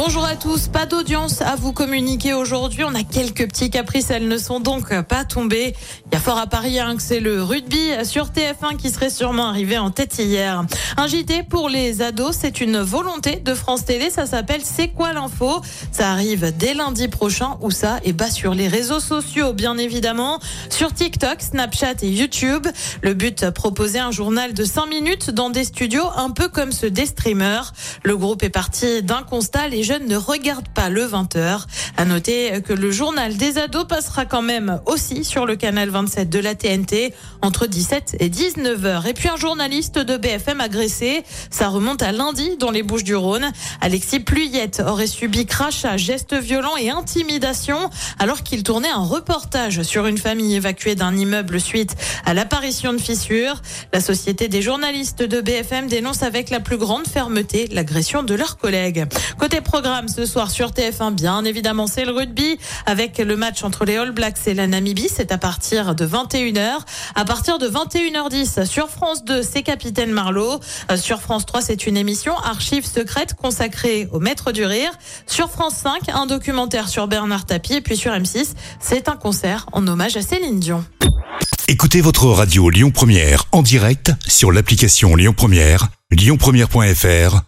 Bonjour à tous, pas d'audience à vous communiquer aujourd'hui. On a quelques petits caprices, elles ne sont donc pas tombées. Il y a fort à parier hein, que c'est le rugby sur TF1 qui serait sûrement arrivé en tête hier. Un JT pour les ados, c'est une volonté de France Télé. Ça s'appelle C'est quoi l'info? Ça arrive dès lundi prochain. Où ça Et bah sur les réseaux sociaux, bien évidemment, sur TikTok, Snapchat et YouTube. Le but proposer un journal de 5 minutes dans des studios un peu comme ceux des streamers. Le groupe est parti d'un constat jeunes ne regardent pas le 20h. À noter que le journal des ados passera quand même aussi sur le canal 27 de la TNT entre 17 et 19h. Et puis un journaliste de BFM agressé. Ça remonte à lundi dans les Bouches du Rhône. Alexis Pluyette aurait subi crachat, gestes violents et intimidation alors qu'il tournait un reportage sur une famille évacuée d'un immeuble suite à l'apparition de fissures. La société des journalistes de BFM dénonce avec la plus grande fermeté l'agression de leurs collègues. Côté programme ce soir sur TF1, bien évidemment, c'est le rugby avec le match entre les All Blacks et la Namibie. C'est à partir de 21h. À partir de 21h10 sur France 2, c'est Capitaine Marlowe. Euh, Sur France 3, c'est une émission archives secrètes consacrée au maître du rire. Sur France 5, un documentaire sur Bernard Tapie. Et puis sur M6, c'est un concert en hommage à Céline Dion. Écoutez votre radio Lyon Première en direct sur l'application Lyon Première, lyonpremière.fr